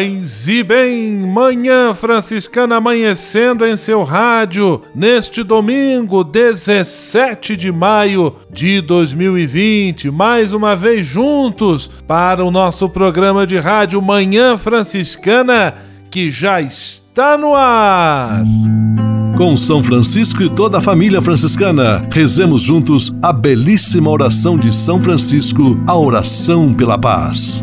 Paz e bem, Manhã Franciscana amanhecendo em seu rádio neste domingo 17 de maio de 2020, mais uma vez juntos para o nosso programa de rádio Manhã Franciscana que já está no ar. Com São Francisco e toda a família franciscana, rezemos juntos a belíssima oração de São Francisco, a oração pela paz.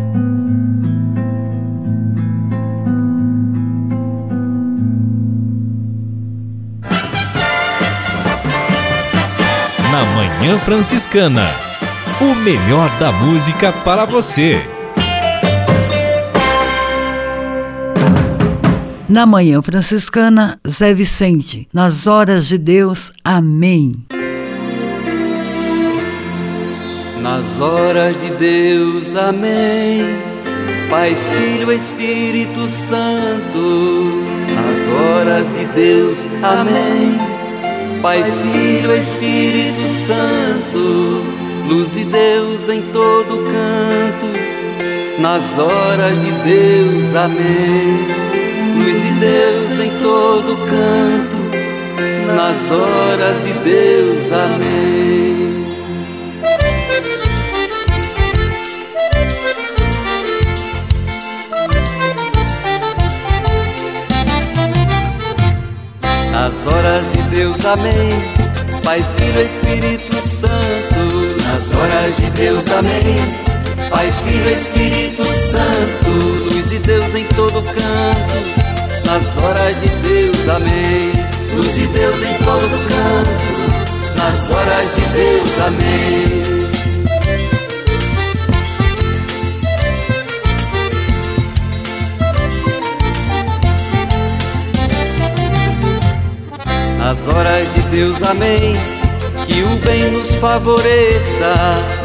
Na Manhã Franciscana. O melhor da música para você. Na Manhã Franciscana, Zé Vicente. Nas horas de Deus, amém. Nas horas de Deus, amém. Pai, Filho, Espírito Santo. Nas horas de Deus, amém. Pai, Filho, Espírito Santo. Luz de Deus em todo canto. Nas horas de Deus, amém luz de Deus em todo canto, nas horas de Deus, amém. Nas horas de Deus, amém. Pai, Filho, Espírito Santo. Nas horas de Deus, amém. Pai, Filho, Espírito Santo. Luz de Deus em todo canto nas horas de Deus, amém. Luz de Deus em todo canto, nas horas de Deus, amém. Nas horas de Deus, amém. Que o bem nos favoreça.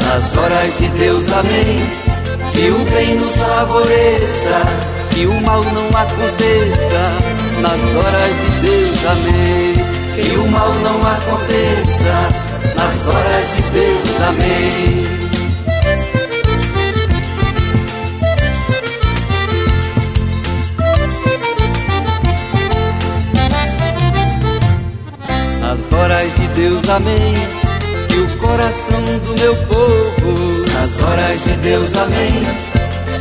Nas horas de Deus, amém. Que o bem nos favoreça que o mal não aconteça nas horas de Deus, amém. Que o mal não aconteça nas horas de Deus, amém. Horas de Deus, amém. Que o coração do meu povo, nas horas de Deus, amém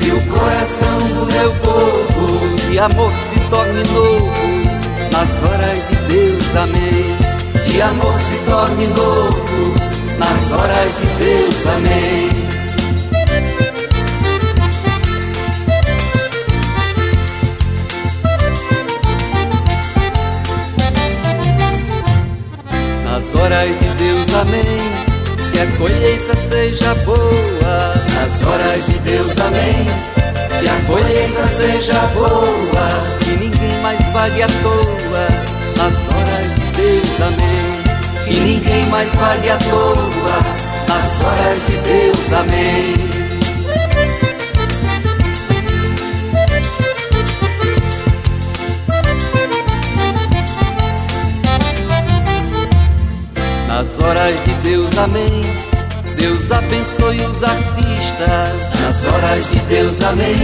que o coração do meu povo de amor se torne novo nas horas de Deus, amém. De amor se torne novo nas horas de Deus, amém. Nas horas de Deus, amém que a colheita seja boa. Nas horas de Deus, amém. Que a colheita seja boa. Que ninguém mais vague à toa. Nas horas de Deus, amém. Que ninguém mais vague à toa. nas horas de Deus, amém. Nas horas de Deus, amém. Deus abençoe os artistas. Nas horas de Deus, amém.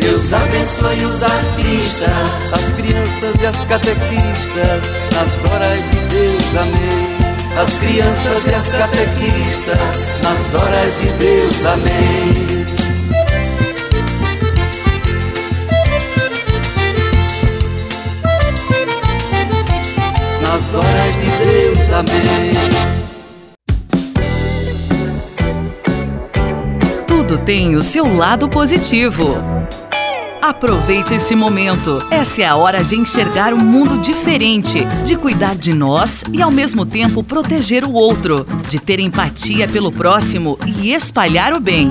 Deus abençoe os artistas, as crianças e as catequistas. Nas horas de Deus, amém. As crianças e as catequistas. Nas horas de Deus, amém. Nas horas de Tudo tem o seu lado positivo. Aproveite este momento. Essa é a hora de enxergar um mundo diferente, de cuidar de nós e ao mesmo tempo proteger o outro, de ter empatia pelo próximo e espalhar o bem.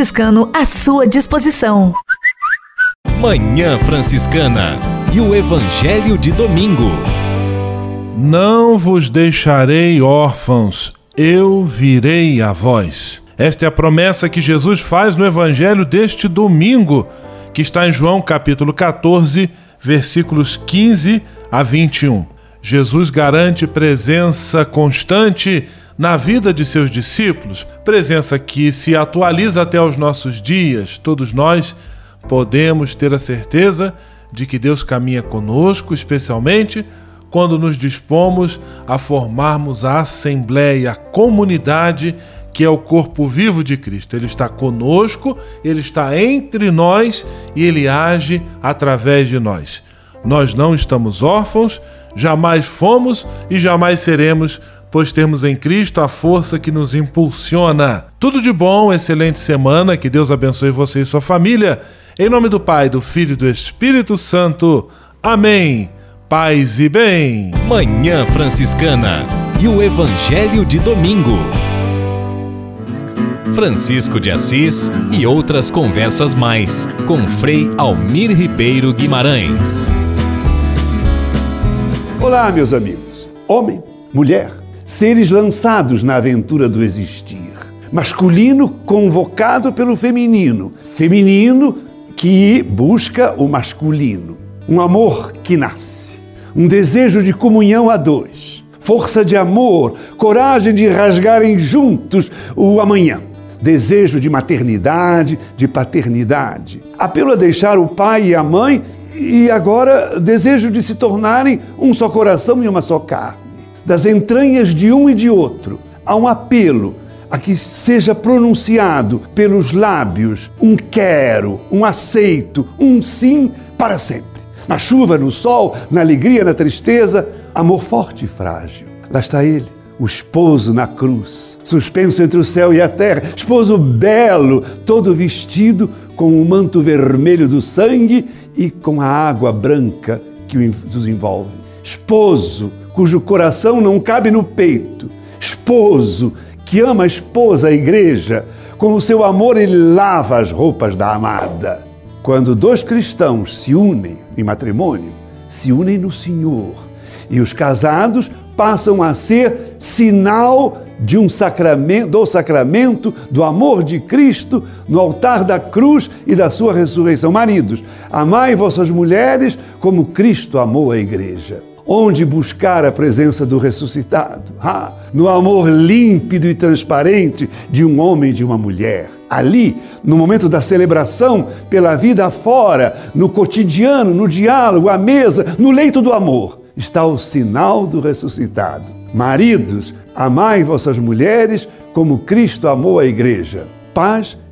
à sua disposição. Manhã Franciscana e o Evangelho de Domingo. Não vos deixarei órfãos, eu virei a vós. Esta é a promessa que Jesus faz no Evangelho deste domingo, que está em João capítulo 14, versículos 15 a 21. Jesus garante presença constante na vida de seus discípulos, presença que se atualiza até os nossos dias. Todos nós podemos ter a certeza de que Deus caminha conosco, especialmente quando nos dispomos a formarmos a assembleia, a comunidade que é o corpo vivo de Cristo. Ele está conosco, ele está entre nós e ele age através de nós. Nós não estamos órfãos, jamais fomos e jamais seremos, pois temos em Cristo a força que nos impulsiona. Tudo de bom, excelente semana, que Deus abençoe você e sua família. Em nome do Pai, do Filho e do Espírito Santo. Amém. Paz e bem. Manhã Franciscana e o Evangelho de Domingo. Francisco de Assis e outras conversas mais com Frei Almir Ribeiro Guimarães. Olá, meus amigos. Homem, mulher, seres lançados na aventura do existir. Masculino convocado pelo feminino, feminino que busca o masculino. Um amor que nasce, um desejo de comunhão a dois, força de amor, coragem de rasgarem juntos o amanhã desejo de maternidade, de paternidade, apelo a deixar o pai e a mãe e agora desejo de se tornarem um só coração e uma só carne. Das entranhas de um e de outro, há um apelo a que seja pronunciado pelos lábios um quero, um aceito, um sim para sempre. Na chuva, no sol, na alegria, na tristeza, amor forte e frágil. Lá está ele o esposo na cruz, suspenso entre o céu e a terra, esposo belo, todo vestido com o manto vermelho do sangue e com a água branca que os envolve. Esposo cujo coração não cabe no peito. Esposo que ama a esposa, a igreja. Com o seu amor ele lava as roupas da amada. Quando dois cristãos se unem em matrimônio, se unem no Senhor. E os casados passam a ser sinal de um sacramento, do sacramento do amor de Cristo no altar da cruz e da sua ressurreição. Maridos, amai vossas mulheres como Cristo amou a igreja. Onde buscar a presença do ressuscitado? Ah, no amor límpido e transparente de um homem e de uma mulher. Ali, no momento da celebração, pela vida afora, no cotidiano, no diálogo, à mesa, no leito do amor está o sinal do ressuscitado. Maridos, amai vossas mulheres como Cristo amou a igreja. Paz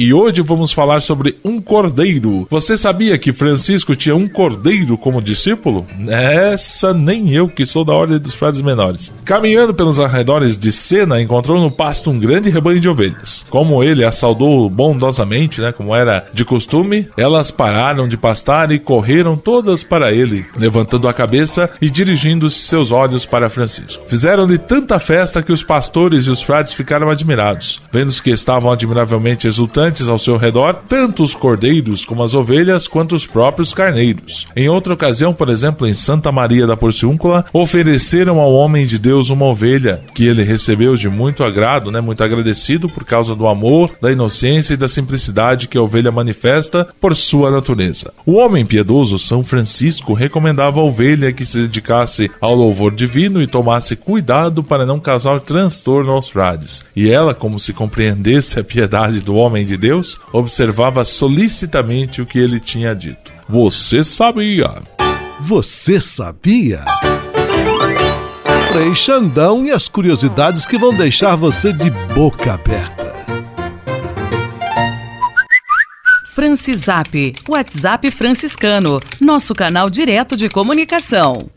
E hoje vamos falar sobre um cordeiro. Você sabia que Francisco tinha um cordeiro como discípulo? Essa nem eu, que sou da ordem dos frades menores. Caminhando pelos arredores de Sena, encontrou no pasto um grande rebanho de ovelhas. Como ele as saudou bondosamente, né, como era de costume, elas pararam de pastar e correram todas para ele, levantando a cabeça e dirigindo seus olhos para Francisco. Fizeram-lhe tanta festa que os pastores e os frades ficaram admirados, vendo que estavam admiravelmente exultantes ao seu redor, tanto os cordeiros como as ovelhas, quanto os próprios carneiros. Em outra ocasião, por exemplo, em Santa Maria da Porciúncula, ofereceram ao homem de Deus uma ovelha, que ele recebeu de muito agrado, né, muito agradecido por causa do amor, da inocência e da simplicidade que a ovelha manifesta por sua natureza. O homem piedoso, São Francisco, recomendava a ovelha que se dedicasse ao louvor divino e tomasse cuidado para não causar transtorno aos frades. E ela, como se compreendesse a piedade do homem de Deus, observava solicitamente o que ele tinha dito. Você sabia? Você sabia? Frei Xandão e as curiosidades que vão deixar você de boca aberta. Francisap, WhatsApp franciscano, nosso canal direto de comunicação.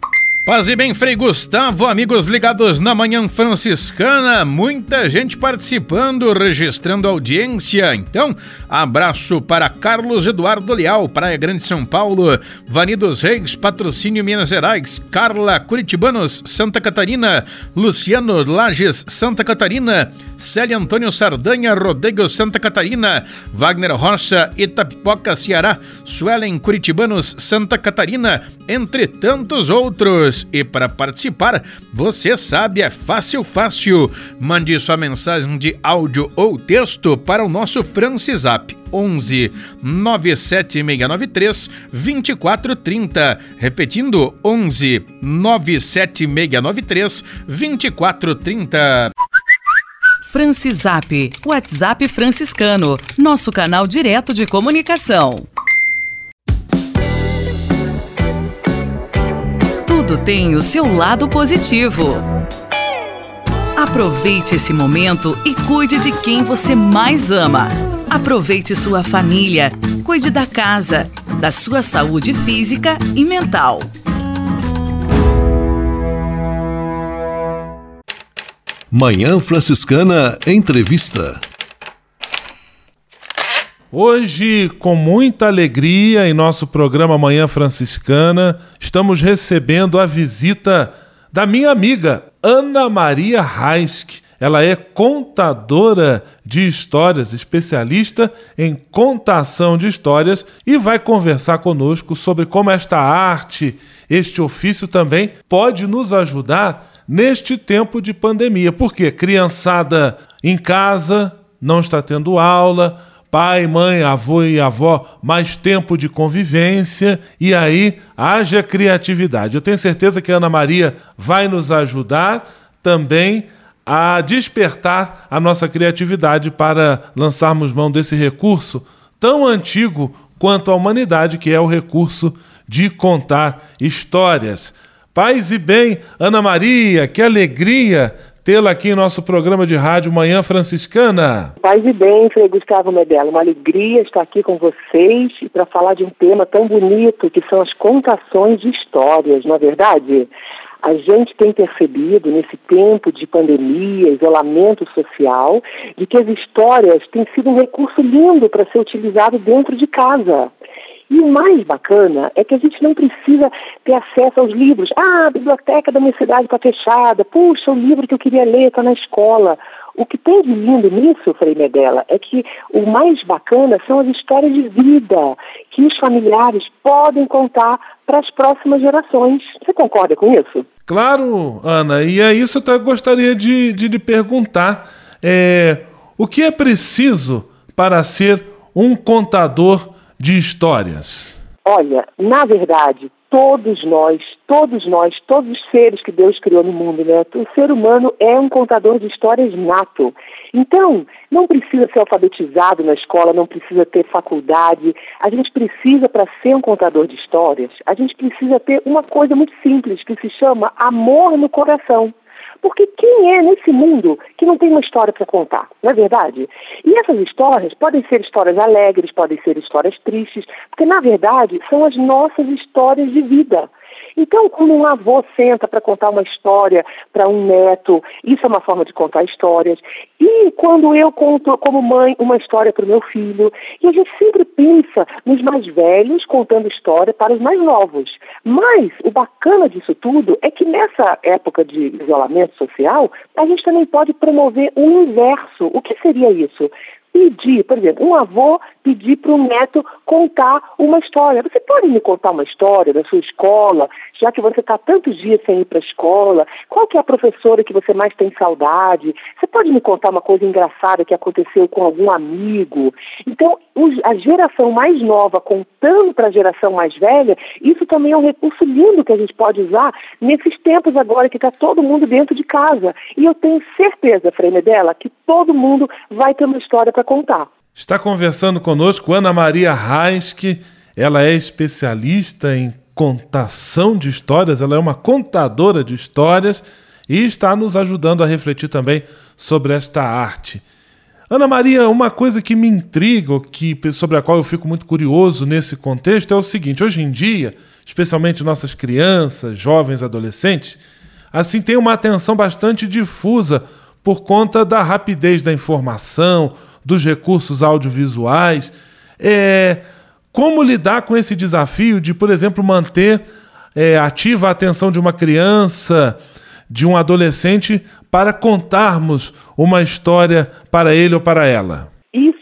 Paz e bem, Frei Gustavo, amigos ligados na Manhã Franciscana, muita gente participando, registrando audiência. Então, abraço para Carlos Eduardo Leal, Praia Grande São Paulo, Vanidos Reis, Patrocínio Minas Gerais, Carla Curitibanos, Santa Catarina, Luciano Lages, Santa Catarina, Célia Antônio Sardanha, Rodrigo Santa Catarina, Wagner Rocha, Itapipoca, Ceará, Suelen Curitibanos, Santa Catarina, entre tantos outros. E para participar, você sabe, é fácil, fácil. Mande sua mensagem de áudio ou texto para o nosso Francisap 11 97693 2430. Repetindo, 11 97693 2430. Francisap, WhatsApp franciscano, nosso canal direto de comunicação. Tudo tem o seu lado positivo. Aproveite esse momento e cuide de quem você mais ama. Aproveite sua família, cuide da casa, da sua saúde física e mental. Manhã Franciscana Entrevista. Hoje, com muita alegria, em nosso programa Manhã Franciscana, estamos recebendo a visita da minha amiga Ana Maria Reisk. Ela é contadora de histórias, especialista em contação de histórias e vai conversar conosco sobre como esta arte, este ofício também pode nos ajudar neste tempo de pandemia. Porque criançada em casa não está tendo aula, pai, mãe, avô e avó, mais tempo de convivência e aí haja criatividade. Eu tenho certeza que a Ana Maria vai nos ajudar também a despertar a nossa criatividade para lançarmos mão desse recurso tão antigo quanto a humanidade, que é o recurso de contar histórias. Paz e bem, Ana Maria, que alegria tê-la aqui em nosso programa de rádio Manhã Franciscana. Paz e bem, Frei Gustavo Medella, uma alegria estar aqui com vocês e para falar de um tema tão bonito que são as contações de histórias, não é verdade? A gente tem percebido nesse tempo de pandemia, isolamento social, de que as histórias têm sido um recurso lindo para ser utilizado dentro de casa. E o mais bacana é que a gente não precisa ter acesso aos livros. Ah, a biblioteca da minha cidade está fechada. Puxa, o livro que eu queria ler está na escola. O que tem de lindo nisso, Frei Medella, é que o mais bacana são as histórias de vida que os familiares podem contar para as próximas gerações. Você concorda com isso? Claro, Ana. E é isso que eu gostaria de, de lhe perguntar. É, o que é preciso para ser um contador de histórias? Olha, na verdade, todos nós, todos nós, todos os seres que Deus criou no mundo, né? O ser humano é um contador de histórias nato. Então, não precisa ser alfabetizado na escola, não precisa ter faculdade. A gente precisa, para ser um contador de histórias, a gente precisa ter uma coisa muito simples que se chama amor no coração. Porque quem é nesse mundo que não tem uma história para contar, não é verdade? E essas histórias podem ser histórias alegres, podem ser histórias tristes, porque na verdade são as nossas histórias de vida. Então, quando um avô senta para contar uma história para um neto, isso é uma forma de contar histórias. E quando eu conto, como mãe, uma história para o meu filho, e a gente sempre pensa nos mais velhos contando história para os mais novos. Mas o bacana disso tudo é que nessa época de isolamento social, a gente também pode promover o inverso. O que seria isso? Pedir, por exemplo, um avô pedir para um neto contar uma história. Você pode me contar uma história da sua escola, já que você está tantos dias sem ir para a escola? Qual que é a professora que você mais tem saudade? Você pode me contar uma coisa engraçada que aconteceu com algum amigo? Então, a geração mais nova contando para a geração mais velha, isso também é um recurso lindo que a gente pode usar nesses tempos agora que está todo mundo dentro de casa. E eu tenho certeza, Frei Medela, que todo mundo vai ter uma história para contar. Está conversando conosco Ana Maria Reisque. Ela é especialista em contação de histórias, ela é uma contadora de histórias e está nos ajudando a refletir também sobre esta arte. Ana Maria, uma coisa que me intriga, que, sobre a qual eu fico muito curioso nesse contexto, é o seguinte: hoje em dia, especialmente nossas crianças, jovens, adolescentes, assim tem uma atenção bastante difusa por conta da rapidez da informação, dos recursos audiovisuais. É, como lidar com esse desafio de, por exemplo, manter é, ativa a atenção de uma criança, de um adolescente, para contarmos uma história para ele ou para ela?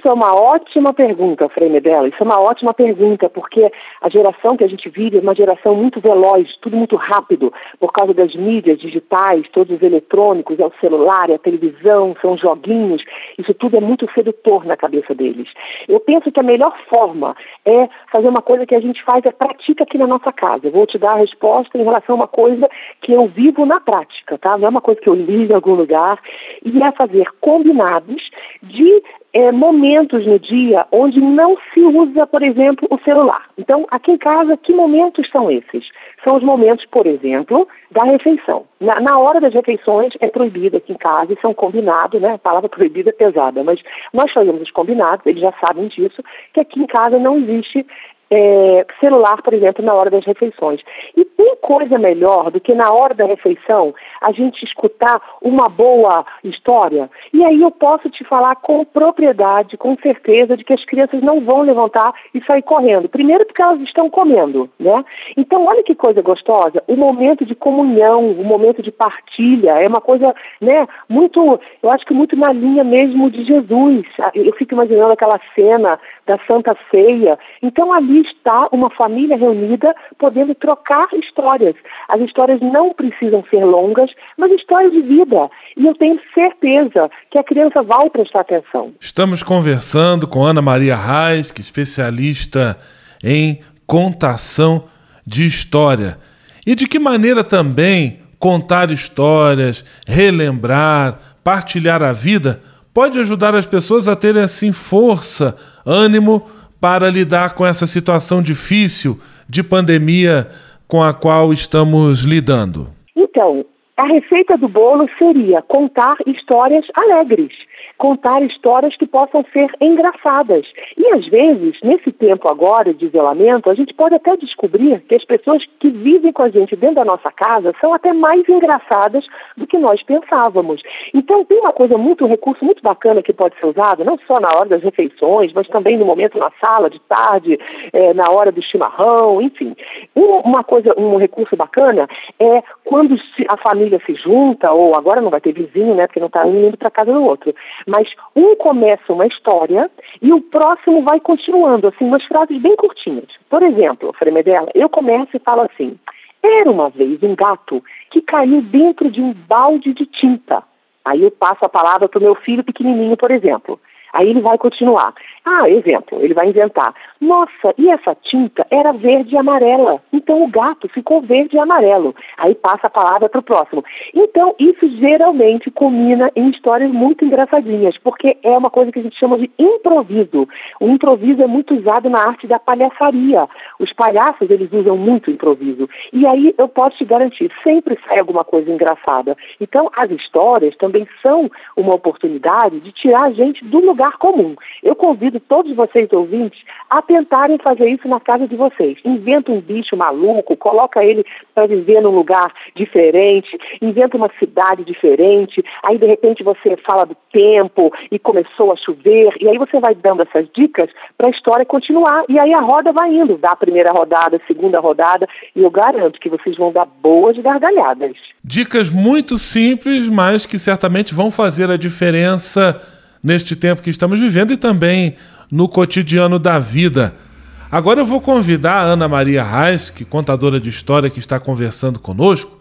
Isso é uma ótima pergunta, Frei Medella. Isso é uma ótima pergunta, porque a geração que a gente vive é uma geração muito veloz, tudo muito rápido, por causa das mídias digitais, todos os eletrônicos, é o celular, é a televisão, são joguinhos. Isso tudo é muito sedutor na cabeça deles. Eu penso que a melhor forma é fazer uma coisa que a gente faz, é pratica aqui na nossa casa. Eu vou te dar a resposta em relação a uma coisa que eu vivo na prática, tá? Não é uma coisa que eu li em algum lugar. E é fazer combinados de é, momentos no dia onde não se usa, por exemplo, o celular. Então, aqui em casa, que momentos são esses? São os momentos, por exemplo, da refeição. Na, na hora das refeições é proibido aqui em casa, são combinados, né? A palavra proibida é pesada, mas nós fazemos os combinados, eles já sabem disso, que aqui em casa não existe é, celular, por exemplo, na hora das refeições. E tem coisa melhor do que na hora da refeição a gente escutar uma boa história? E aí eu posso te falar com propriedade, com certeza, de que as crianças não vão levantar e sair correndo. Primeiro porque elas estão comendo, né? Então, olha que coisa gostosa, o momento de comunhão, o momento de partilha, é uma coisa, né, muito, eu acho que muito na linha mesmo de Jesus. Eu fico imaginando aquela cena da Santa Ceia. Então, ali está uma família reunida podendo trocar histórias. As histórias não precisam ser longas, mas histórias de vida. E eu tenho certeza que a criança vai prestar atenção. Estamos conversando com Ana Maria Reis, que é especialista em contação de história. E de que maneira também contar histórias, relembrar, partilhar a vida pode ajudar as pessoas a terem assim força, ânimo para lidar com essa situação difícil de pandemia com a qual estamos lidando? Então, a receita do bolo seria contar histórias alegres contar histórias que possam ser engraçadas. E às vezes, nesse tempo agora de isolamento, a gente pode até descobrir que as pessoas que vivem com a gente dentro da nossa casa são até mais engraçadas do que nós pensávamos. Então tem uma coisa muito, um recurso muito bacana que pode ser usado, não só na hora das refeições, mas também no momento na sala, de tarde, é, na hora do chimarrão, enfim. uma coisa, um recurso bacana é quando a família se junta, ou agora não vai ter vizinho, né, porque não está indo para casa do outro mas um começa uma história e o próximo vai continuando, assim, umas frases bem curtinhas. Por exemplo, Fremedela, eu começo e falo assim: era uma vez um gato que caiu dentro de um balde de tinta. Aí eu passo a palavra para o meu filho pequenininho, por exemplo. Aí ele vai continuar. Ah, exemplo, ele vai inventar. Nossa, e essa tinta era verde e amarela. Então o gato ficou verde e amarelo. Aí passa a palavra para o próximo. Então, isso geralmente culmina em histórias muito engraçadinhas, porque é uma coisa que a gente chama de improviso. O improviso é muito usado na arte da palhaçaria. Os palhaços, eles usam muito improviso. E aí eu posso te garantir, sempre sai alguma coisa engraçada. Então, as histórias também são uma oportunidade de tirar a gente do lugar comum. Eu convido todos vocês ouvintes a tentarem fazer isso na casa de vocês. Inventa um bicho maluco, coloca ele para viver num lugar diferente, inventa uma cidade diferente, aí de repente você fala do tempo e começou a chover, e aí você vai dando essas dicas para a história continuar, e aí a roda vai indo, dá a primeira rodada, a segunda rodada, e eu garanto que vocês vão dar boas gargalhadas. Dicas muito simples, mas que certamente vão fazer a diferença neste tempo que estamos vivendo e também no cotidiano da vida. Agora eu vou convidar a Ana Maria Reis, que contadora de história que está conversando conosco,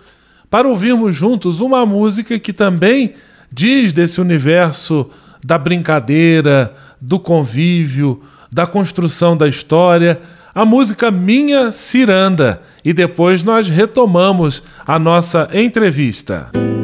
para ouvirmos juntos uma música que também diz desse universo da brincadeira, do convívio, da construção da história, a música Minha Ciranda. E depois nós retomamos a nossa entrevista. ela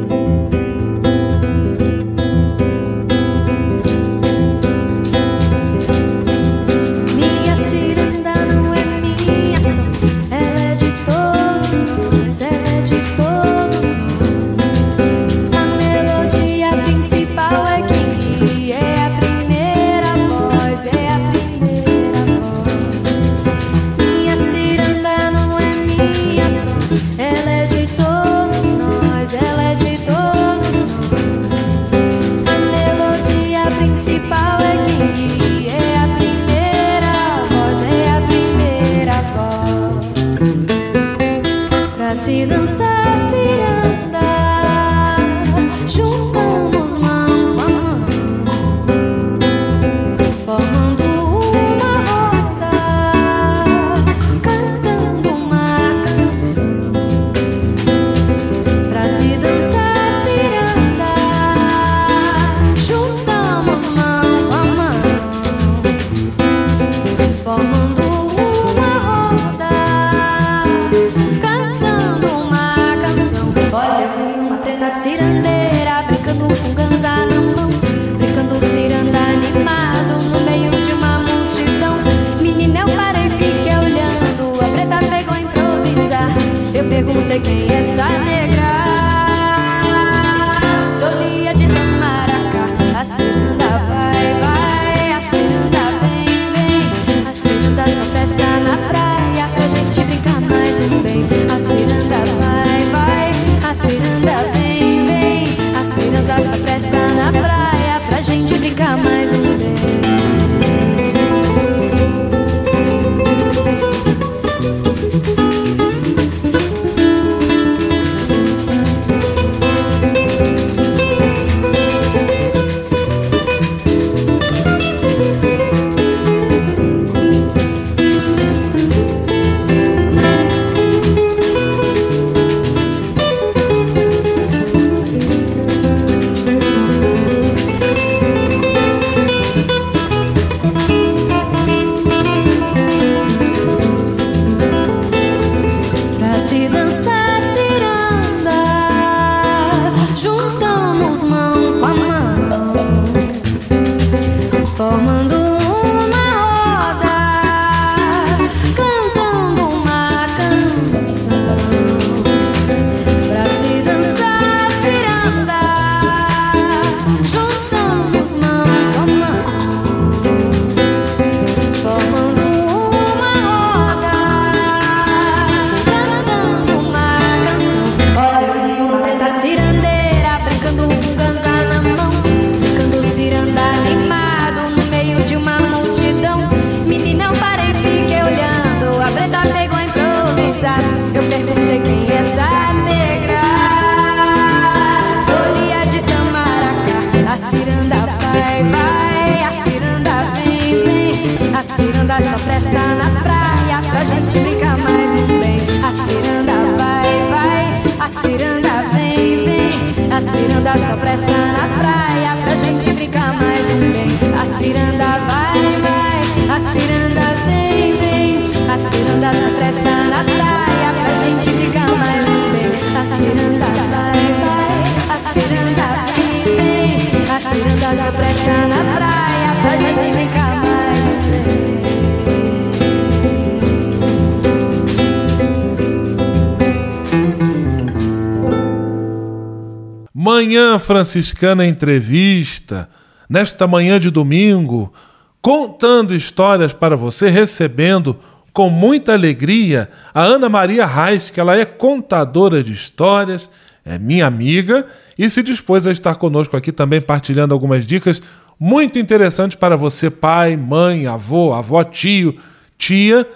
Manhã Franciscana Entrevista, nesta manhã de domingo, contando histórias para você, recebendo com muita alegria a Ana Maria Reis, que ela é contadora de histórias, é minha amiga e se dispôs a estar conosco aqui também partilhando algumas dicas muito interessantes para você, pai, mãe, avô, avó, tio, tia,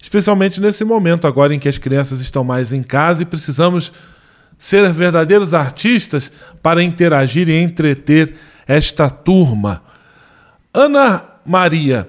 especialmente nesse momento agora em que as crianças estão mais em casa e precisamos ser verdadeiros artistas para interagir e entreter esta turma. Ana Maria,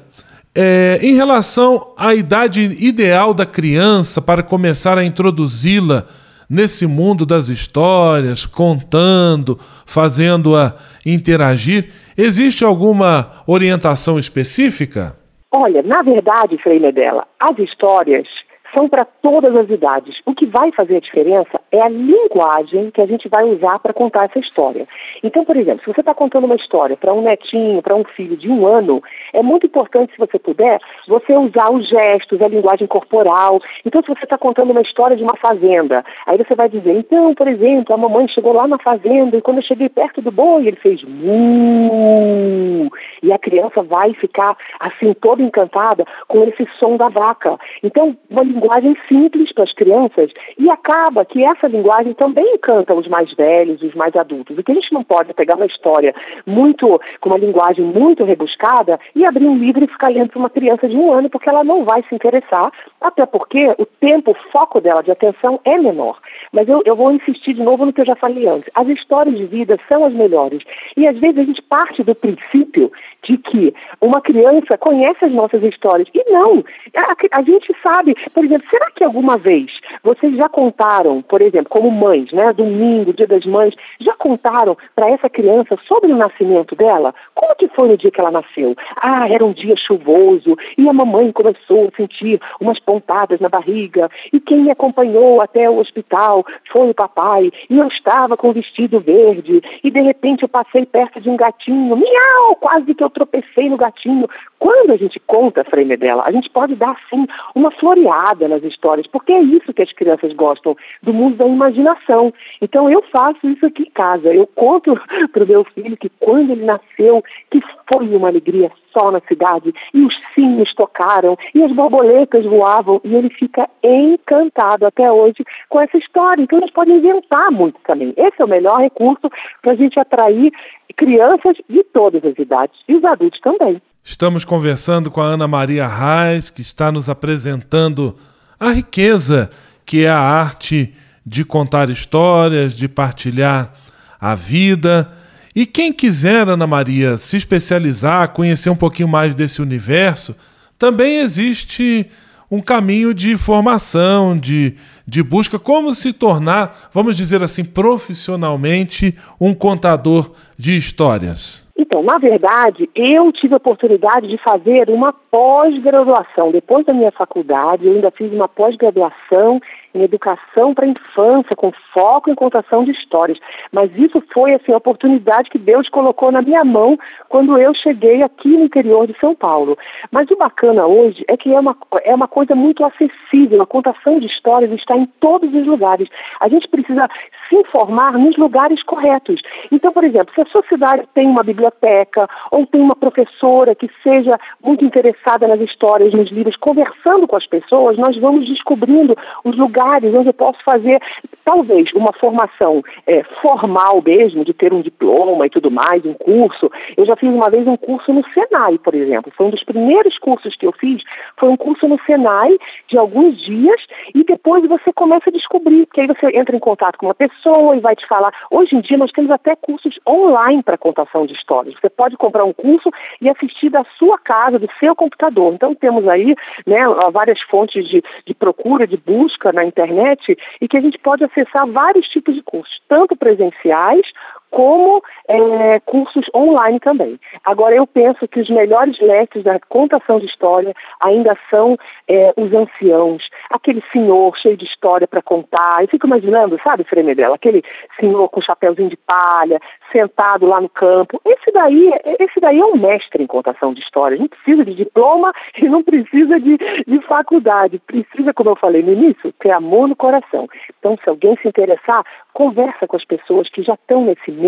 é, em relação à idade ideal da criança para começar a introduzi-la nesse mundo das histórias, contando, fazendo-a interagir, existe alguma orientação específica? Olha, na verdade, Frei Medela, as histórias são para todas as idades. O que vai fazer a diferença é a linguagem que a gente vai usar para contar essa história. Então, por exemplo, se você está contando uma história para um netinho, para um filho de um ano, é muito importante, se você puder, você usar os gestos, a linguagem corporal. Então, se você está contando uma história de uma fazenda, aí você vai dizer, então, por exemplo, a mamãe chegou lá na fazenda e quando eu cheguei perto do boi, ele fez mu. E a criança vai ficar assim toda encantada com esse som da vaca. Então, uma linguagem linguagem simples para as crianças e acaba que essa linguagem também encanta os mais velhos, os mais adultos. O que a gente não pode é pegar uma história muito, com uma linguagem muito rebuscada e abrir um livro e ficar lendo para uma criança de um ano, porque ela não vai se interessar, até porque o tempo, o foco dela de atenção é menor. Mas eu, eu vou insistir de novo no que eu já falei antes. As histórias de vida são as melhores. E às vezes a gente parte do princípio de que uma criança conhece as nossas histórias. E não, a, a gente sabe, por exemplo, será que alguma vez vocês já contaram, por exemplo, como mães, né, domingo, dia das mães, já contaram para essa criança sobre o nascimento dela? Como que foi no dia que ela nasceu? Ah, era um dia chuvoso e a mamãe começou a sentir umas pontadas na barriga e quem me acompanhou até o hospital foi o papai e eu estava com o vestido verde e de repente eu passei perto de um gatinho, miau, quase que eu tropecei no gatinho. Quando a gente conta a frame dela, a gente pode dar assim uma floreada nas histórias, porque é isso que as crianças gostam, do mundo da imaginação. Então eu faço isso aqui em casa. Eu conto para o meu filho que quando ele nasceu, que foi uma alegria só na cidade, e os sinos tocaram, e as borboletas voavam, e ele fica encantado até hoje com essa história. Então eles podem inventar muito também. Esse é o melhor recurso para a gente atrair crianças de todas as idades, e os adultos também. Estamos conversando com a Ana Maria Reis, que está nos apresentando a riqueza que é a arte de contar histórias, de partilhar a vida. E quem quiser, Ana Maria, se especializar, conhecer um pouquinho mais desse universo, também existe um caminho de formação, de, de busca, como se tornar, vamos dizer assim, profissionalmente um contador de histórias. Então, na verdade, eu tive a oportunidade de fazer uma pós-graduação. Depois da minha faculdade, eu ainda fiz uma pós-graduação em educação para a infância, com foco em contação de histórias. Mas isso foi assim, a oportunidade que Deus colocou na minha mão quando eu cheguei aqui no interior de São Paulo. Mas o bacana hoje é que é uma, é uma coisa muito acessível. A contação de histórias está em todos os lugares. A gente precisa se informar nos lugares corretos. Então, por exemplo, se a sua cidade tem uma biblioteca ou tem uma professora que seja muito interessada nas histórias, nos livros, conversando com as pessoas, nós vamos descobrindo os lugares lugares onde eu posso fazer, talvez, uma formação é, formal mesmo, de ter um diploma e tudo mais, um curso. Eu já fiz uma vez um curso no Senai, por exemplo. Foi um dos primeiros cursos que eu fiz, foi um curso no Senai de alguns dias e depois você começa a descobrir, porque aí você entra em contato com uma pessoa e vai te falar. Hoje em dia nós temos até cursos online para contação de histórias. Você pode comprar um curso e assistir da sua casa, do seu computador. Então temos aí né, várias fontes de, de procura, de busca na internet e que a gente pode acessar vários tipos de cursos, tanto presenciais como é, cursos online também. Agora, eu penso que os melhores mestres da contação de história ainda são é, os anciãos, aquele senhor cheio de história para contar. Eu fico imaginando, sabe, Fremedela, aquele senhor com chapéuzinho de palha, sentado lá no campo. Esse daí, esse daí é um mestre em contação de história. Não precisa de diploma e não precisa de, de faculdade. Precisa, como eu falei no início, ter amor no coração. Então, se alguém se interessar, conversa com as pessoas que já estão nesse meio,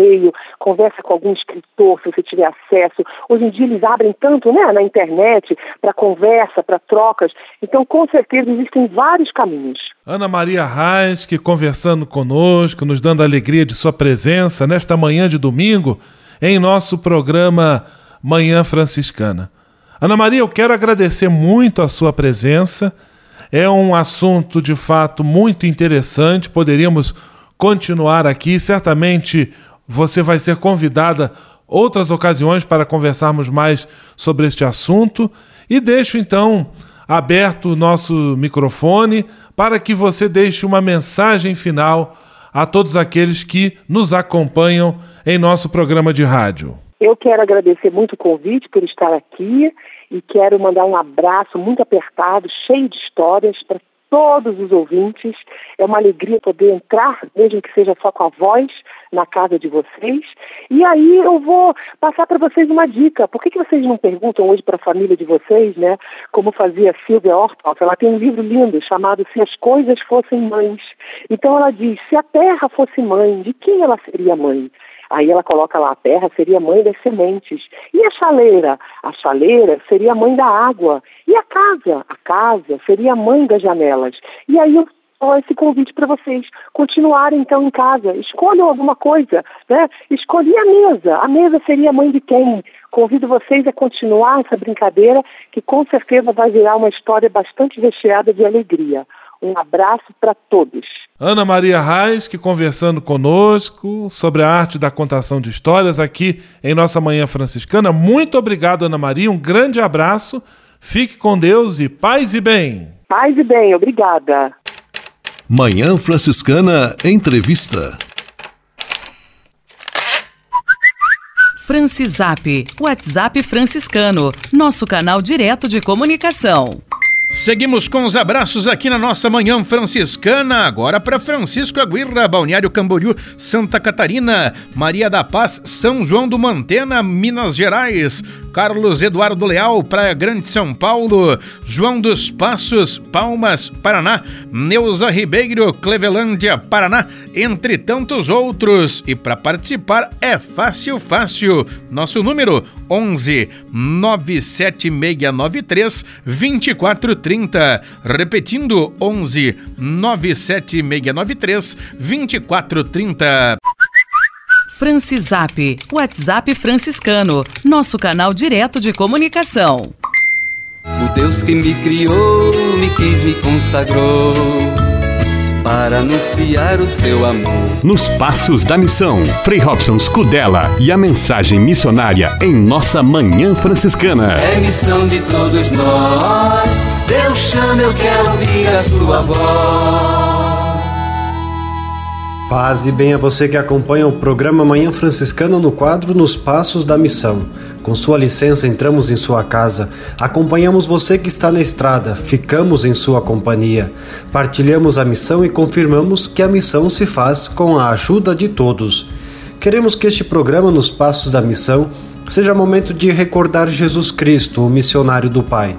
conversa com algum escritor, se você tiver acesso. Hoje em dia eles abrem tanto né, na internet para conversa, para trocas. Então, com certeza, existem vários caminhos. Ana Maria Reis, que conversando conosco, nos dando a alegria de sua presença nesta manhã de domingo, em nosso programa Manhã Franciscana. Ana Maria, eu quero agradecer muito a sua presença. É um assunto de fato muito interessante. Poderíamos continuar aqui. Certamente você vai ser convidada outras ocasiões para conversarmos mais sobre este assunto. E deixo então aberto o nosso microfone para que você deixe uma mensagem final a todos aqueles que nos acompanham em nosso programa de rádio. Eu quero agradecer muito o convite por estar aqui e quero mandar um abraço muito apertado, cheio de histórias para todos os ouvintes. É uma alegria poder entrar, mesmo que seja só com a voz, na casa de vocês. E aí eu vou passar para vocês uma dica. Por que, que vocês não perguntam hoje para a família de vocês, né? Como fazia Silvia Orthoff? Ela tem um livro lindo chamado Se as Coisas Fossem Mães. Então ela diz: se a terra fosse mãe, de quem ela seria mãe? Aí ela coloca lá, a terra seria mãe das sementes. E a chaleira? A chaleira seria mãe da água. E a casa? A casa seria mãe das janelas. E aí eu esse convite para vocês continuarem então em casa. Escolham alguma coisa, né? Escolhi a mesa. A mesa seria mãe de quem? Convido vocês a continuar essa brincadeira, que com certeza vai virar uma história bastante recheada de alegria. Um abraço para todos. Ana Maria Reis, que conversando conosco sobre a arte da contação de histórias aqui em nossa Manhã Franciscana. Muito obrigado, Ana Maria. Um grande abraço. Fique com Deus e paz e bem. Paz e bem, obrigada. Manhã Franciscana Entrevista. Francisap, WhatsApp franciscano, nosso canal direto de comunicação. Seguimos com os abraços aqui na nossa manhã franciscana, agora para Francisco Aguirra, Balneário Camboriú, Santa Catarina, Maria da Paz, São João do Mantena, Minas Gerais, Carlos Eduardo Leal, Praia Grande, São Paulo, João dos Passos, Palmas, Paraná, Neuza Ribeiro, Clevelândia, Paraná, entre tantos outros. E para participar é fácil, fácil. Nosso número 11 97693 2430. Repetindo 11 97693 2430. Francisap, WhatsApp franciscano, nosso canal direto de comunicação. O Deus que me criou, me quis, me consagrou para anunciar o seu amor. Nos Passos da Missão, Frei Robson Scudella e a mensagem missionária em nossa Manhã Franciscana. É missão de todos nós, Deus chama, eu quero ouvir a sua voz. Paz e bem a você que acompanha o programa Manhã Franciscana no quadro Nos Passos da Missão. Com sua licença, entramos em sua casa, acompanhamos você que está na estrada, ficamos em sua companhia, partilhamos a missão e confirmamos que a missão se faz com a ajuda de todos. Queremos que este programa Nos Passos da Missão seja momento de recordar Jesus Cristo, o missionário do Pai,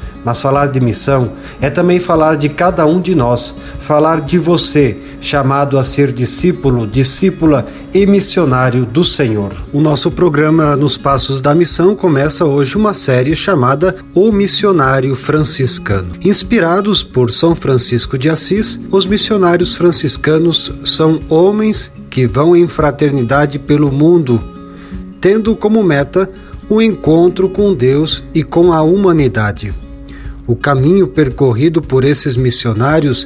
mas falar de missão é também falar de cada um de nós, falar de você, chamado a ser discípulo, discípula e missionário do Senhor. O nosso programa Nos Passos da Missão começa hoje uma série chamada O Missionário Franciscano. Inspirados por São Francisco de Assis, os missionários franciscanos são homens que vão em fraternidade pelo mundo, tendo como meta o encontro com Deus e com a humanidade. O caminho percorrido por esses missionários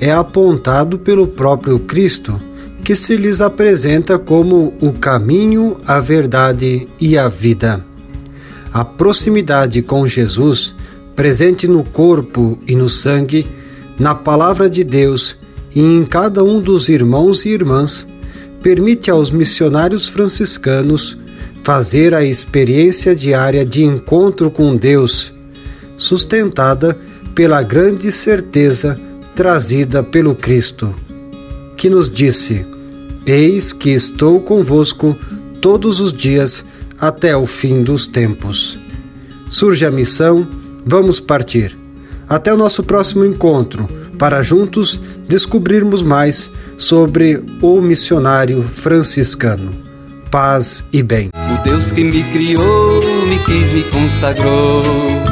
é apontado pelo próprio Cristo, que se lhes apresenta como o caminho, a verdade e a vida. A proximidade com Jesus, presente no corpo e no sangue, na palavra de Deus e em cada um dos irmãos e irmãs, permite aos missionários franciscanos fazer a experiência diária de encontro com Deus, sustentada pela grande certeza trazida pelo Cristo, que nos disse: Eis que estou convosco todos os dias até o fim dos tempos. Surge a missão, vamos partir. Até o nosso próximo encontro, para juntos descobrirmos mais sobre o missionário franciscano. Paz e bem. O Deus que me criou, me quis, me consagrou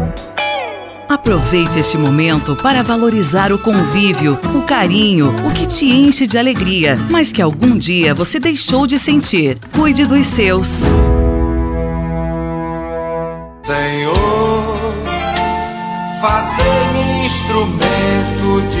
Aproveite este momento para valorizar o convívio, o carinho, o que te enche de alegria, mas que algum dia você deixou de sentir. Cuide dos seus. Senhor, fazei-me instrumento de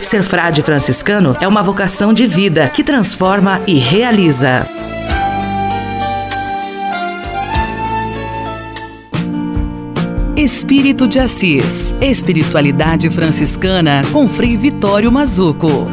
Ser frade franciscano é uma vocação de vida que transforma e realiza. Espírito de Assis. Espiritualidade franciscana com Frei Vitório Mazuco.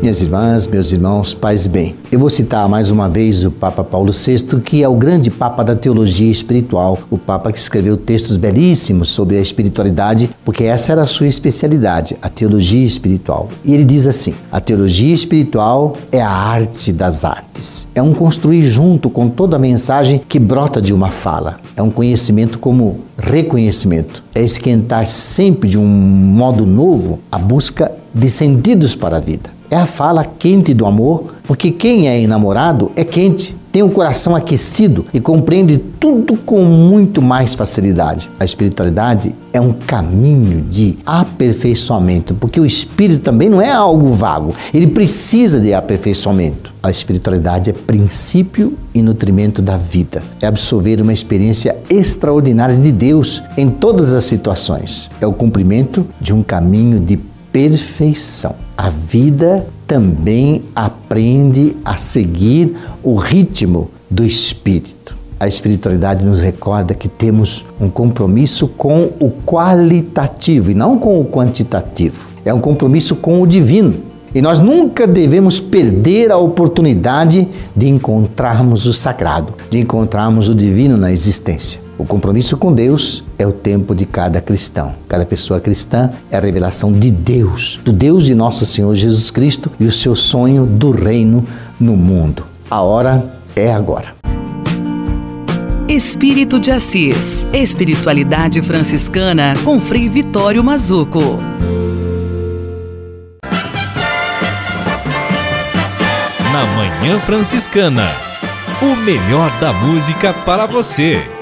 Minhas irmãs, meus irmãos, paz e bem. Eu vou citar mais uma vez o Papa Paulo VI, que é o grande Papa da teologia espiritual, o Papa que escreveu textos belíssimos sobre a espiritualidade, porque essa era a sua especialidade, a teologia espiritual. E ele diz assim: a teologia espiritual é a arte das artes. É um construir junto com toda a mensagem que brota de uma fala. É um conhecimento como reconhecimento. É esquentar sempre de um modo novo a busca de sentidos para a vida. É a fala quente do amor, porque quem é enamorado é quente, tem o coração aquecido e compreende tudo com muito mais facilidade. A espiritualidade é um caminho de aperfeiçoamento, porque o espírito também não é algo vago, ele precisa de aperfeiçoamento. A espiritualidade é princípio e nutrimento da vida, é absorver uma experiência extraordinária de Deus em todas as situações, é o cumprimento de um caminho de perfeição. A vida também aprende a seguir o ritmo do espírito. A espiritualidade nos recorda que temos um compromisso com o qualitativo e não com o quantitativo. É um compromisso com o divino. E nós nunca devemos perder a oportunidade de encontrarmos o sagrado, de encontrarmos o divino na existência. O compromisso com Deus é o tempo de cada cristão. Cada pessoa cristã é a revelação de Deus, do Deus de nosso Senhor Jesus Cristo e o seu sonho do reino no mundo. A hora é agora. Espírito de Assis. Espiritualidade franciscana com Frei Vitório Mazuco. Na Manhã Franciscana. O melhor da música para você.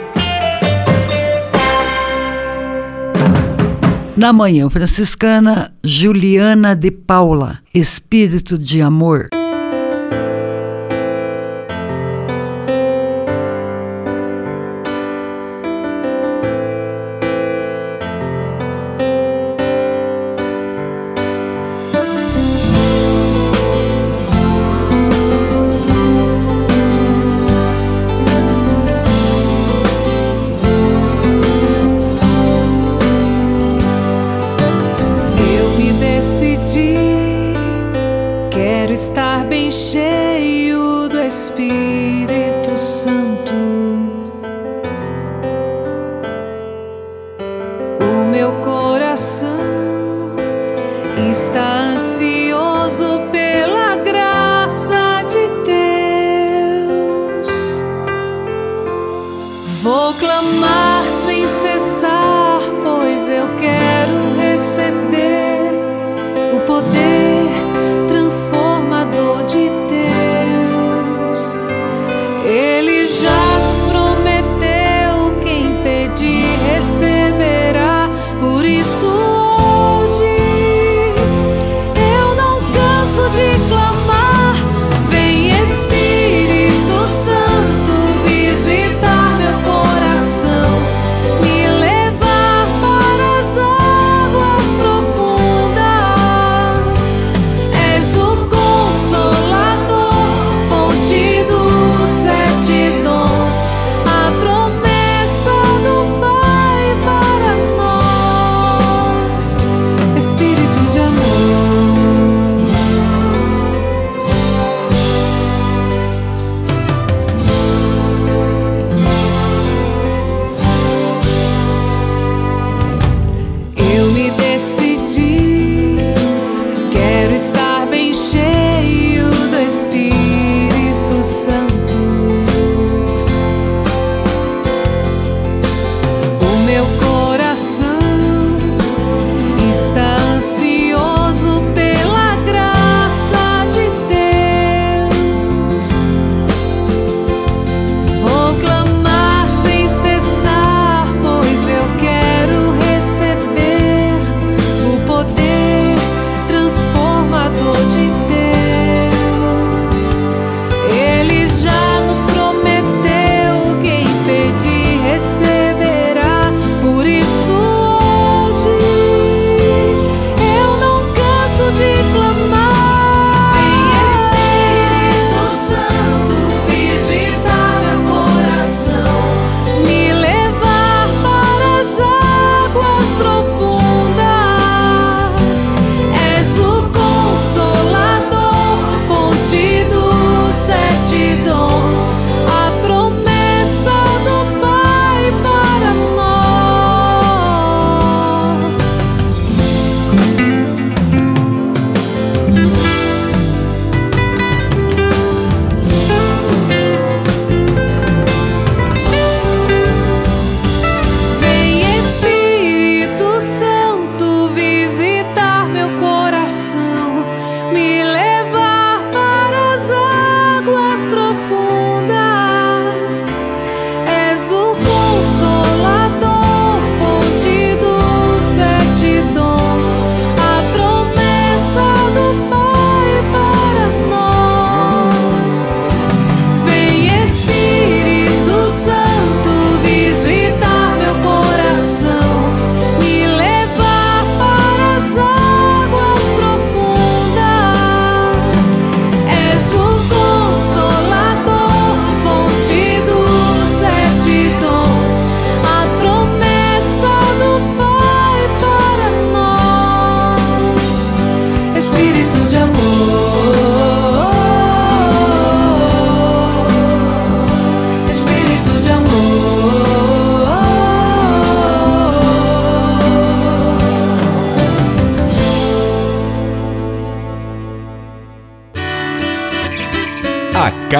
Na Manhã Franciscana, Juliana de Paula, Espírito de Amor.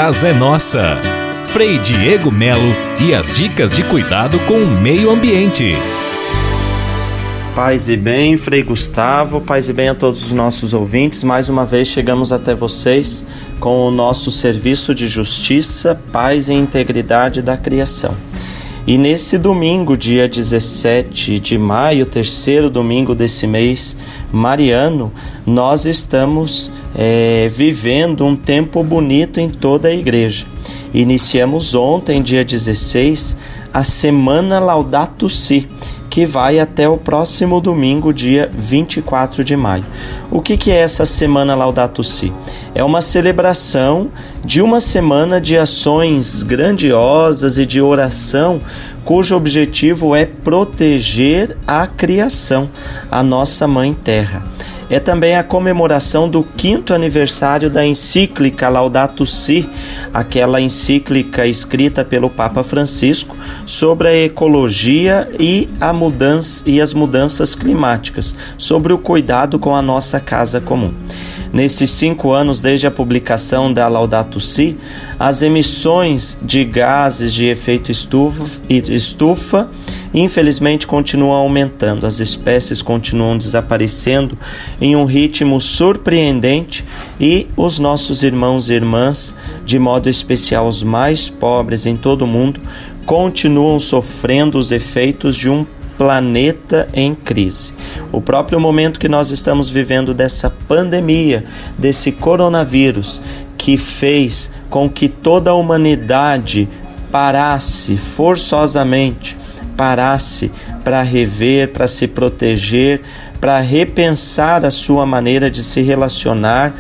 Casa é nossa. Frei Diego Melo e as dicas de cuidado com o meio ambiente. Paz e bem, Frei Gustavo, paz e bem a todos os nossos ouvintes. Mais uma vez chegamos até vocês com o nosso serviço de justiça, paz e integridade da criação. E nesse domingo, dia 17 de maio, terceiro domingo desse mês mariano, nós estamos eh, vivendo um tempo bonito em toda a igreja. Iniciamos ontem, dia 16, a Semana Laudato Si, que vai até o próximo domingo, dia 24 de maio. O que, que é essa Semana Laudato Si? É uma celebração de uma semana de ações grandiosas e de oração, cujo objetivo é proteger a criação, a nossa Mãe Terra. É também a comemoração do quinto aniversário da encíclica Laudato Si, aquela encíclica escrita pelo Papa Francisco sobre a ecologia e, a mudança, e as mudanças climáticas, sobre o cuidado com a nossa casa comum. Nesses cinco anos, desde a publicação da Laudato Si, as emissões de gases de efeito estufa, infelizmente continuam aumentando, as espécies continuam desaparecendo em um ritmo surpreendente e os nossos irmãos e irmãs, de modo especial os mais pobres em todo o mundo, continuam sofrendo os efeitos de um planeta em crise. O próprio momento que nós estamos vivendo dessa pandemia, desse coronavírus, que fez com que toda a humanidade parasse forçosamente, parasse para rever, para se proteger, para repensar a sua maneira de se relacionar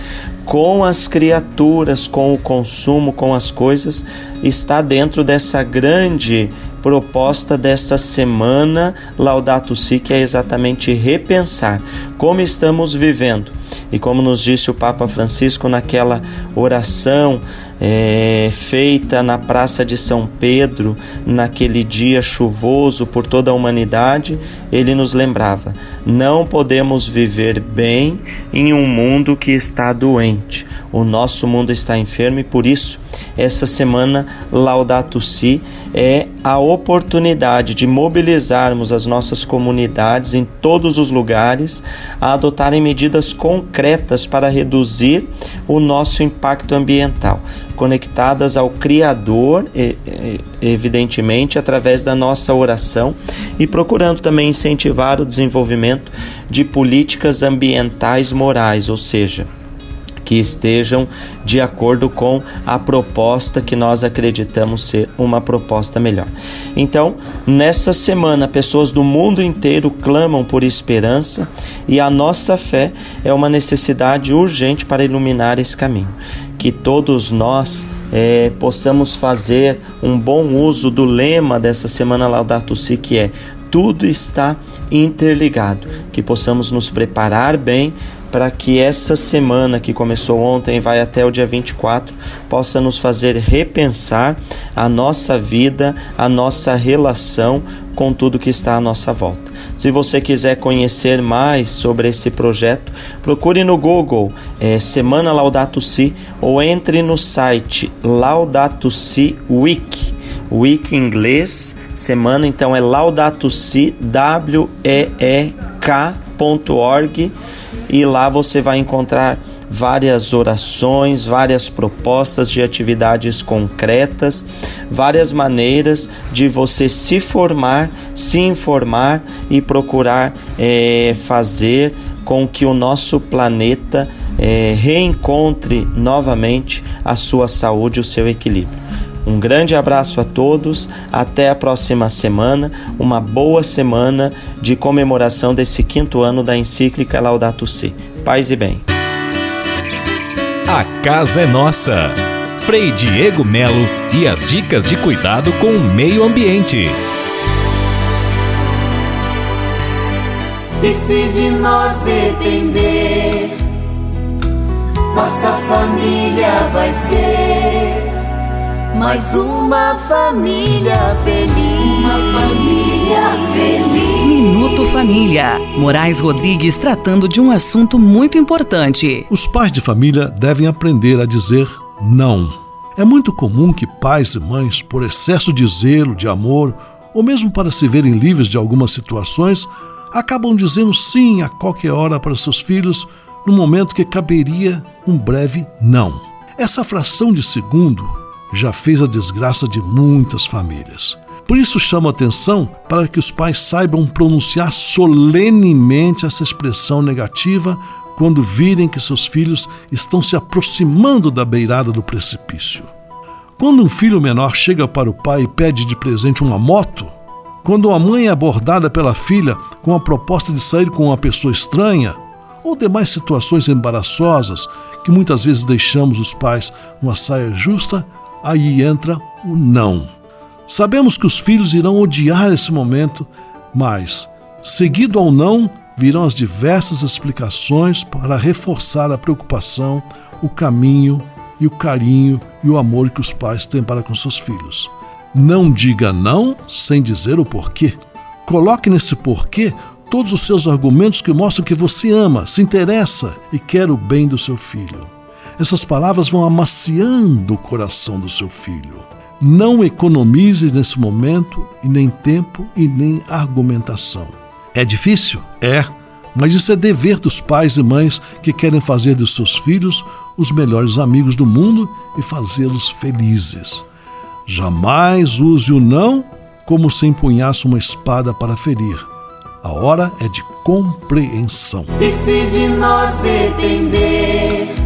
com as criaturas, com o consumo, com as coisas, está dentro dessa grande proposta dessa semana Laudato Si, que é exatamente repensar como estamos vivendo. E como nos disse o Papa Francisco naquela oração é, feita na Praça de São Pedro, naquele dia chuvoso por toda a humanidade, ele nos lembrava: não podemos viver bem em um mundo que está doente. O nosso mundo está enfermo e por isso, essa semana Laudato Si é a oportunidade de mobilizarmos as nossas comunidades em todos os lugares a adotarem medidas concretas para reduzir o nosso impacto ambiental conectadas ao Criador, evidentemente, através da nossa oração e procurando também incentivar o desenvolvimento de políticas ambientais morais, ou seja, que estejam de acordo com a proposta que nós acreditamos ser uma proposta melhor. Então, nessa semana, pessoas do mundo inteiro clamam por esperança e a nossa fé é uma necessidade urgente para iluminar esse caminho. Que todos nós é, possamos fazer um bom uso do lema dessa semana Laudato Si, que é tudo está interligado, que possamos nos preparar bem para que essa semana que começou ontem e vai até o dia 24 possa nos fazer repensar a nossa vida, a nossa relação com tudo que está à nossa volta. Se você quiser conhecer mais sobre esse projeto, procure no Google é, Semana Laudato Si ou entre no site Laudato Si Week. Week em inglês, semana então é Laudato Si, W-E-E-K.org lá você vai encontrar várias orações, várias propostas de atividades concretas, várias maneiras de você se formar, se informar e procurar é, fazer com que o nosso planeta é, reencontre novamente a sua saúde, o seu equilíbrio. Um grande abraço a todos, até a próxima semana, uma boa semana de comemoração desse quinto ano da encíclica Laudato Si. Paz e bem. A casa é nossa. Frei Diego Melo e as dicas de cuidado com o meio ambiente. E se de nós depender, nossa família vai ser mais uma família feliz. Uma família feliz. Minuto Família. Moraes Rodrigues tratando de um assunto muito importante. Os pais de família devem aprender a dizer não. É muito comum que pais e mães, por excesso de zelo, de amor, ou mesmo para se verem livres de algumas situações, acabam dizendo sim a qualquer hora para seus filhos no momento que caberia um breve não. Essa fração de segundo já fez a desgraça de muitas famílias. Por isso chamo a atenção para que os pais saibam pronunciar solenemente essa expressão negativa quando virem que seus filhos estão se aproximando da beirada do precipício. Quando um filho menor chega para o pai e pede de presente uma moto, quando uma mãe é abordada pela filha com a proposta de sair com uma pessoa estranha, ou demais situações embaraçosas que muitas vezes deixamos os pais numa saia justa aí entra o não. Sabemos que os filhos irão odiar esse momento, mas, seguido ao não, virão as diversas explicações para reforçar a preocupação, o caminho e o carinho e o amor que os pais têm para com seus filhos. Não diga não sem dizer o porquê. Coloque nesse porquê todos os seus argumentos que mostram que você ama, se interessa e quer o bem do seu filho. Essas palavras vão amaciando o coração do seu filho. Não economize nesse momento e nem tempo e nem argumentação. É difícil? É. Mas isso é dever dos pais e mães que querem fazer dos seus filhos os melhores amigos do mundo e fazê-los felizes. Jamais use o não como se empunhasse uma espada para ferir. A hora é de compreensão. E se de nós depender,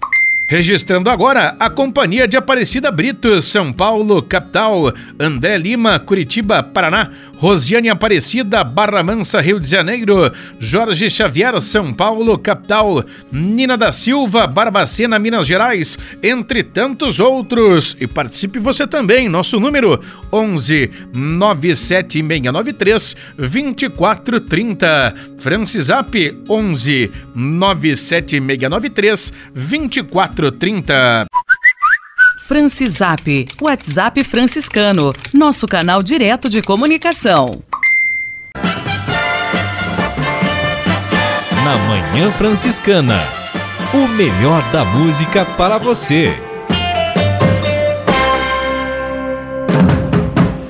Registrando agora a Companhia de Aparecida Brito, São Paulo, capital, André Lima, Curitiba, Paraná, Rosiane Aparecida, Barra Mansa, Rio de Janeiro, Jorge Xavier, São Paulo, capital, Nina da Silva, Barbacena, Minas Gerais, entre tantos outros. E participe você também, nosso número 11 97693 2430. Francisap 11 97693 2430. Francisap, WhatsApp franciscano, nosso canal direto de comunicação. Na Manhã Franciscana, o melhor da música para você.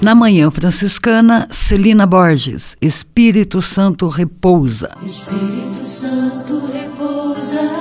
Na Manhã Franciscana, Celina Borges, Espírito Santo repousa. Espírito Santo repousa.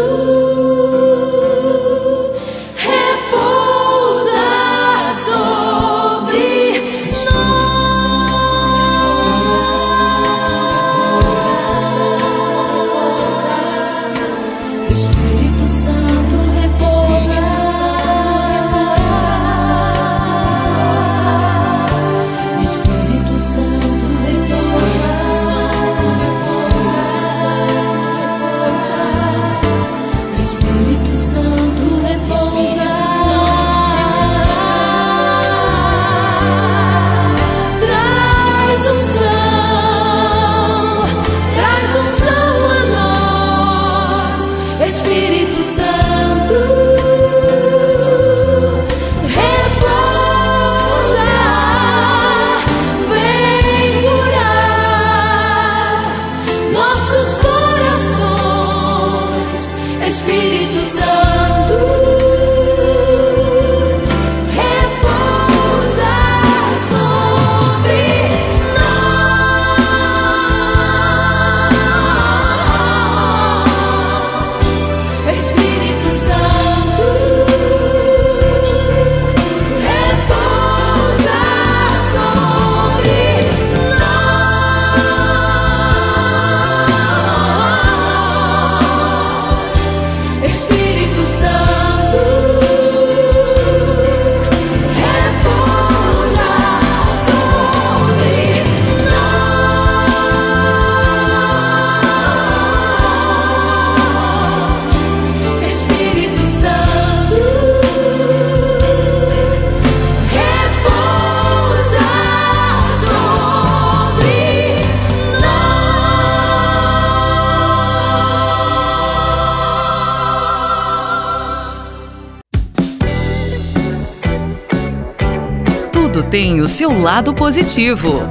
tem o seu lado positivo.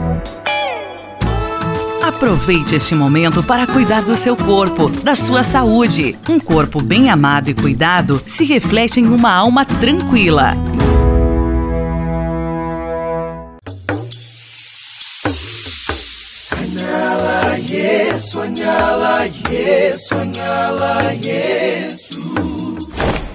Aproveite este momento para cuidar do seu corpo, da sua saúde. Um corpo bem amado e cuidado se reflete em uma alma tranquila. Soñala, yes, soñala, yes.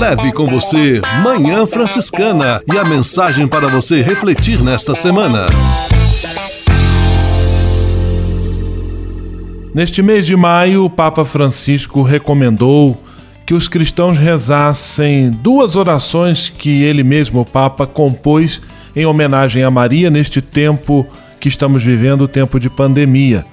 Leve com você Manhã Franciscana e a mensagem para você refletir nesta semana. Neste mês de maio, o Papa Francisco recomendou que os cristãos rezassem duas orações que ele mesmo, o Papa, compôs em homenagem a Maria neste tempo que estamos vivendo, o tempo de pandemia.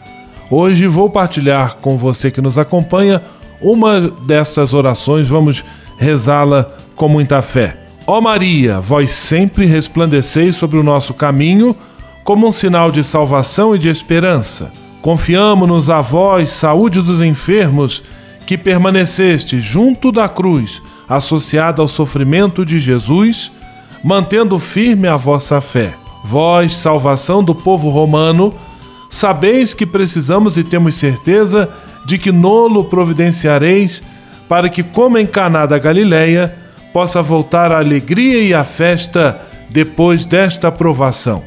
Hoje vou partilhar com você que nos acompanha uma dessas orações. Vamos rezá-la com muita fé. Ó Maria, vós sempre resplandeceis sobre o nosso caminho como um sinal de salvação e de esperança. Confiamo-nos a vós, saúde dos enfermos, que permaneceste junto da cruz, associada ao sofrimento de Jesus, mantendo firme a vossa fé. Vós, salvação do povo romano, sabeis que precisamos e temos certeza de que nolo providenciareis para que, como em Caná da Galileia, possa voltar a alegria e a festa depois desta provação.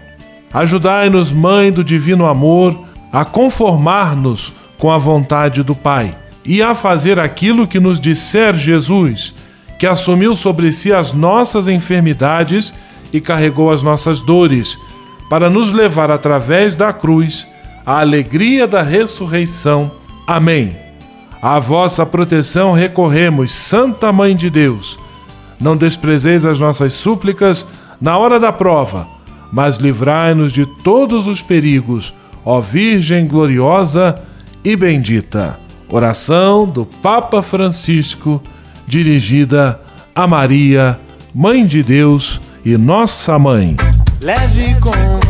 Ajudai-nos, Mãe do Divino Amor, a conformar-nos com a vontade do Pai e a fazer aquilo que nos disser Jesus, que assumiu sobre si as nossas enfermidades e carregou as nossas dores, para nos levar através da cruz à alegria da ressurreição. Amém. À vossa proteção recorremos, Santa Mãe de Deus. Não desprezeis as nossas súplicas na hora da prova, mas livrai-nos de todos os perigos, ó Virgem gloriosa e bendita. Oração do Papa Francisco, dirigida a Maria, Mãe de Deus e Nossa Mãe. Leve com